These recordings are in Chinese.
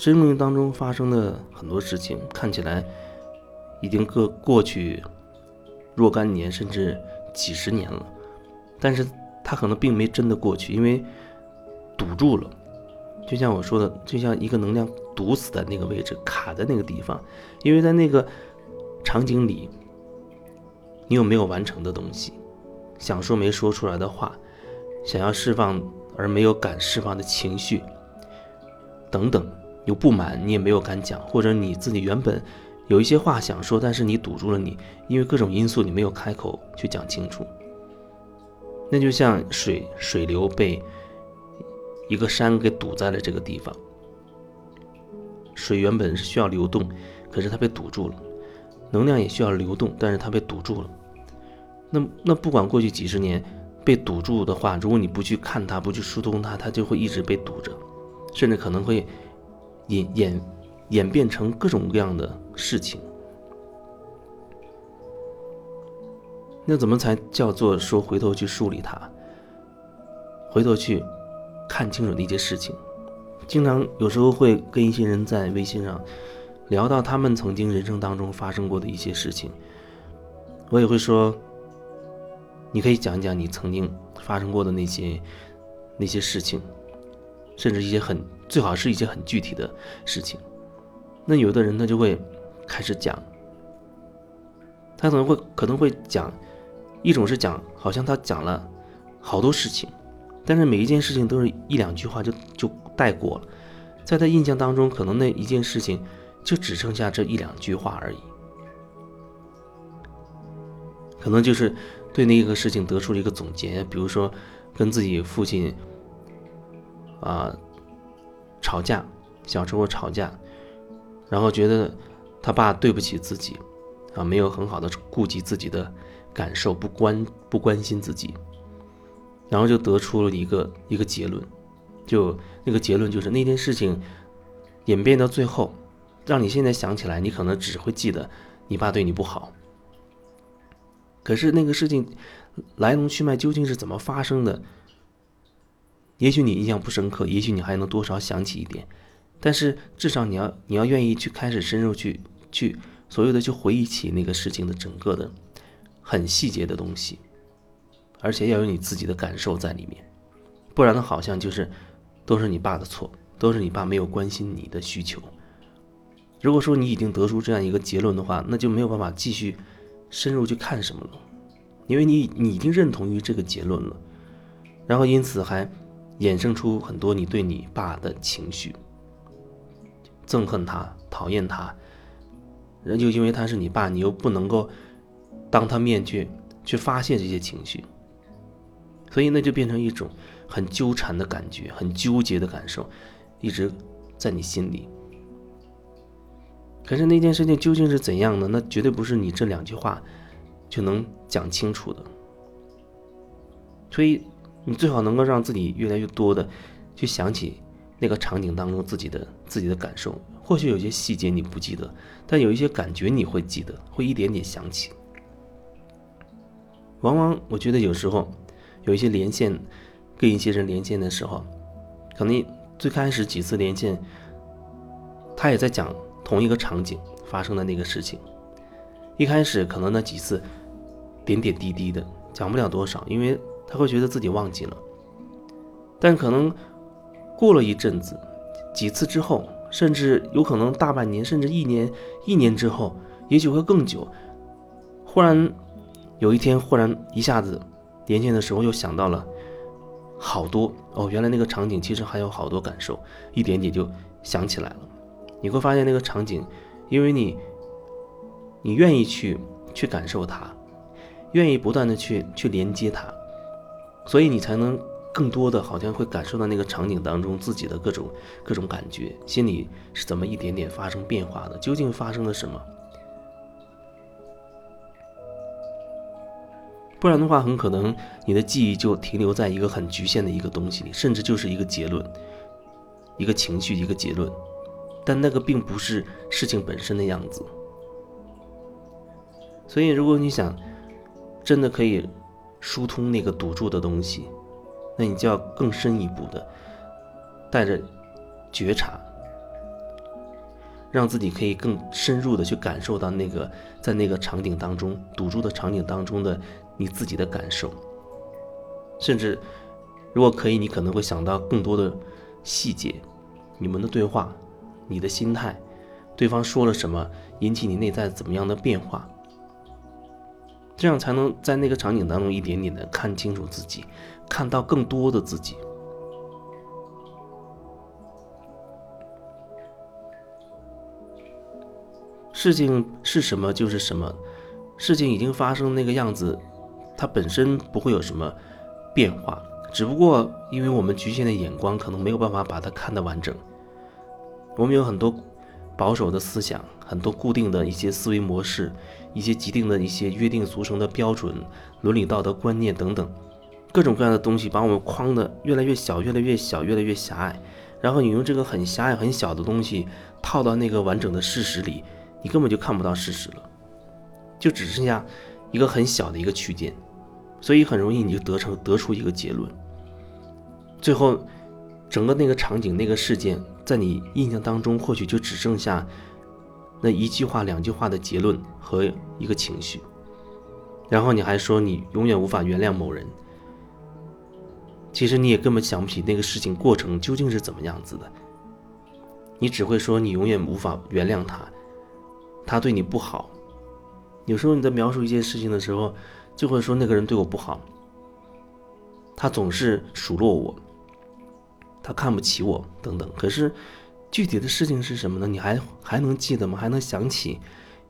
生命当中发生的很多事情，看起来已经过过去若干年，甚至几十年了，但是它可能并没真的过去，因为堵住了。就像我说的，就像一个能量堵死在那个位置，卡在那个地方，因为在那个场景里，你有没有完成的东西，想说没说出来的话，想要释放而没有敢释放的情绪，等等。有不满，你也没有敢讲，或者你自己原本有一些话想说，但是你堵住了你，因为各种因素你没有开口去讲清楚。那就像水水流被一个山给堵在了这个地方，水原本是需要流动，可是它被堵住了，能量也需要流动，但是它被堵住了。那那不管过去几十年被堵住的话，如果你不去看它，不去疏通它，它就会一直被堵着，甚至可能会。演演演变成各种各样的事情，那怎么才叫做说回头去梳理它，回头去看清楚那些事情？经常有时候会跟一些人在微信上聊到他们曾经人生当中发生过的一些事情，我也会说，你可以讲一讲你曾经发生过的那些那些事情，甚至一些很。最好是一些很具体的事情，那有的人他就会开始讲，他可能会可能会讲，一种是讲，好像他讲了好多事情，但是每一件事情都是一两句话就就带过了，在他印象当中，可能那一件事情就只剩下这一两句话而已，可能就是对那个事情得出了一个总结，比如说跟自己父亲啊。吵架，小时候吵架，然后觉得他爸对不起自己，啊，没有很好的顾及自己的感受，不关不关心自己，然后就得出了一个一个结论，就那个结论就是那件事情演变到最后，让你现在想起来，你可能只会记得你爸对你不好，可是那个事情来龙去脉究竟是怎么发生的？也许你印象不深刻，也许你还能多少想起一点，但是至少你要你要愿意去开始深入去去所有的去回忆起那个事情的整个的很细节的东西，而且要有你自己的感受在里面，不然的好像就是都是你爸的错，都是你爸没有关心你的需求。如果说你已经得出这样一个结论的话，那就没有办法继续深入去看什么了，因为你你已经认同于这个结论了，然后因此还。衍生出很多你对你爸的情绪，憎恨他、讨厌他，人就因为他是你爸，你又不能够当他面去去发泄这些情绪，所以那就变成一种很纠缠的感觉，很纠结的感受，一直在你心里。可是那件事情究竟是怎样的？那绝对不是你这两句话就能讲清楚的，所以。你最好能够让自己越来越多的去想起那个场景当中自己的自己的感受，或许有些细节你不记得，但有一些感觉你会记得，会一点点想起。往往我觉得有时候有一些连线，跟一些人连线的时候，可能最开始几次连线，他也在讲同一个场景发生的那个事情，一开始可能那几次点点滴滴的讲不了多少，因为。他会觉得自己忘记了，但可能过了一阵子，几次之后，甚至有可能大半年，甚至一年、一年之后，也许会更久。忽然有一天，忽然一下子连线的时候，又想到了好多哦，原来那个场景其实还有好多感受，一点点就想起来了。你会发现那个场景，因为你你愿意去去感受它，愿意不断的去去连接它。所以你才能更多的好像会感受到那个场景当中自己的各种各种感觉，心里是怎么一点点发生变化的？究竟发生了什么？不然的话，很可能你的记忆就停留在一个很局限的一个东西里，甚至就是一个结论、一个情绪、一个结论，但那个并不是事情本身的样子。所以，如果你想真的可以。疏通那个堵住的东西，那你就要更深一步的，带着觉察，让自己可以更深入的去感受到那个在那个场景当中堵住的场景当中的你自己的感受，甚至如果可以，你可能会想到更多的细节，你们的对话，你的心态，对方说了什么，引起你内在怎么样的变化，这样才能在那个场景当中一点点的看清楚自己，看到更多的自己。事情是什么就是什么，事情已经发生那个样子，它本身不会有什么变化，只不过因为我们局限的眼光，可能没有办法把它看得完整。我们有很多保守的思想，很多固定的一些思维模式，一些既定的一些约定俗成的标准、伦理道德观念等等，各种各样的东西把我们框的越来越小，越来越小，越来越狭隘。然后你用这个很狭隘、很小的东西套到那个完整的事实里。你根本就看不到事实了，就只剩下一个很小的一个区间，所以很容易你就得成得出一个结论。最后，整个那个场景、那个事件，在你印象当中，或许就只剩下那一句话、两句话的结论和一个情绪，然后你还说你永远无法原谅某人，其实你也根本想不起那个事情过程究竟是怎么样子的，你只会说你永远无法原谅他。他对你不好，有时候你在描述一件事情的时候，就会说那个人对我不好，他总是数落我，他看不起我等等。可是具体的事情是什么呢？你还还能记得吗？还能想起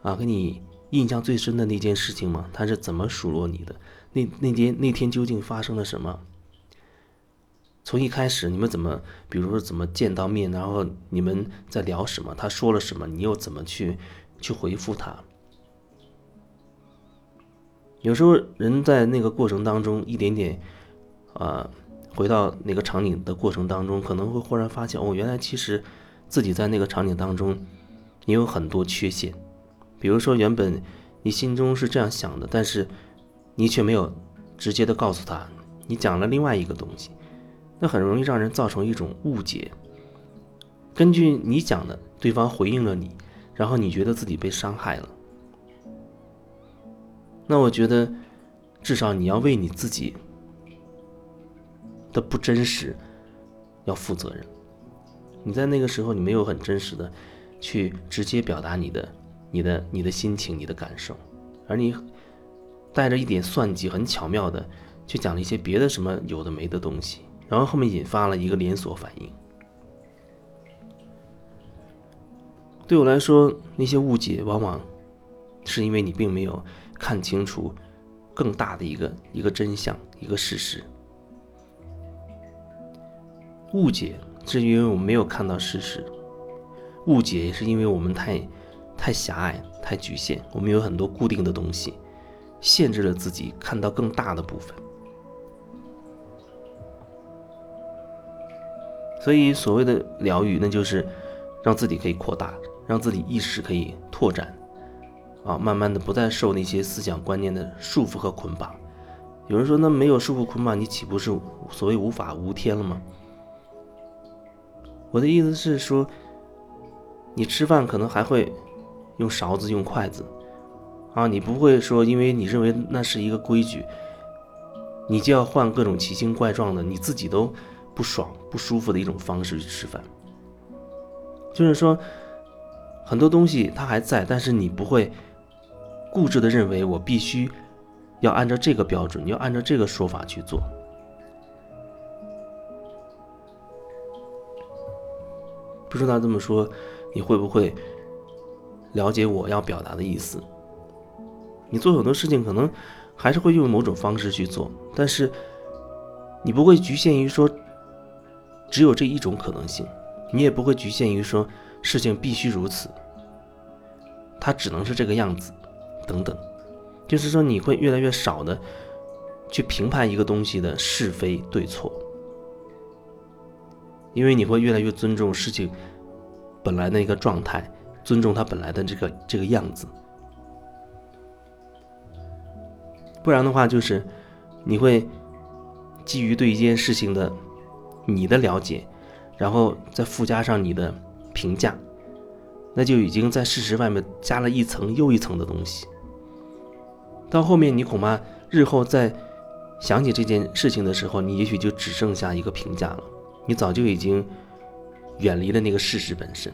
啊，给你印象最深的那件事情吗？他是怎么数落你的？那那天那天究竟发生了什么？从一开始你们怎么，比如说怎么见到面，然后你们在聊什么？他说了什么？你又怎么去？去回复他。有时候人在那个过程当中，一点点，啊，回到那个场景的过程当中，可能会忽然发现，哦，原来其实自己在那个场景当中，也有很多缺陷。比如说，原本你心中是这样想的，但是你却没有直接的告诉他，你讲了另外一个东西，那很容易让人造成一种误解。根据你讲的，对方回应了你。然后你觉得自己被伤害了，那我觉得，至少你要为你自己的不真实要负责任。你在那个时候，你没有很真实的去直接表达你的、你的、你的心情、你的感受，而你带着一点算计，很巧妙的去讲了一些别的什么有的没的东西，然后后面引发了一个连锁反应。对我来说，那些误解往往是因为你并没有看清楚更大的一个一个真相、一个事实。误解是因为我们没有看到事实，误解也是因为我们太太狭隘、太局限，我们有很多固定的东西，限制了自己看到更大的部分。所以，所谓的疗愈，那就是让自己可以扩大。让自己意识可以拓展，啊，慢慢的不再受那些思想观念的束缚和捆绑。有人说，那没有束缚捆绑，你岂不是所谓无法无天了吗？我的意思是说，你吃饭可能还会用勺子、用筷子，啊，你不会说，因为你认为那是一个规矩，你就要换各种奇形怪状的，你自己都不爽、不舒服的一种方式去吃饭。就是说。很多东西它还在，但是你不会固执的认为我必须要按照这个标准，要按照这个说法去做。不知道这么说你会不会了解我要表达的意思？你做很多事情可能还是会用某种方式去做，但是你不会局限于说只有这一种可能性，你也不会局限于说。事情必须如此，它只能是这个样子，等等，就是说你会越来越少的去评判一个东西的是非对错，因为你会越来越尊重事情本来的一个状态，尊重它本来的这个这个样子。不然的话就是你会基于对一件事情的，你的了解，然后再附加上你的评价，那就已经在事实外面加了一层又一层的东西。到后面你恐怕日后再想起这件事情的时候，你也许就只剩下一个评价了。你早就已经远离了那个事实本身。